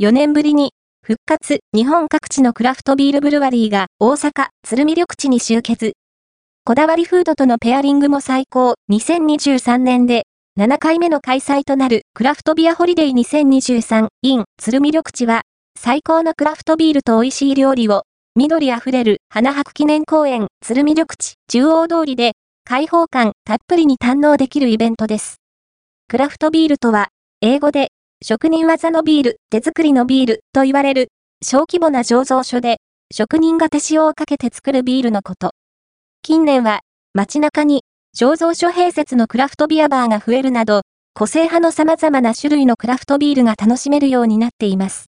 4年ぶりに復活日本各地のクラフトビールブルワリーが大阪、鶴見緑地に集結。こだわりフードとのペアリングも最高2023年で7回目の開催となるクラフトビアホリデー2023 in 鶴見緑地は最高のクラフトビールと美味しい料理を緑あふれる花博記念公園鶴見緑地中央通りで開放感たっぷりに堪能できるイベントです。クラフトビールとは英語で職人技のビール、手作りのビールと言われる小規模な醸造所で職人が手塩をかけて作るビールのこと。近年は街中に醸造所併設のクラフトビアバーが増えるなど、個性派の様々な種類のクラフトビールが楽しめるようになっています。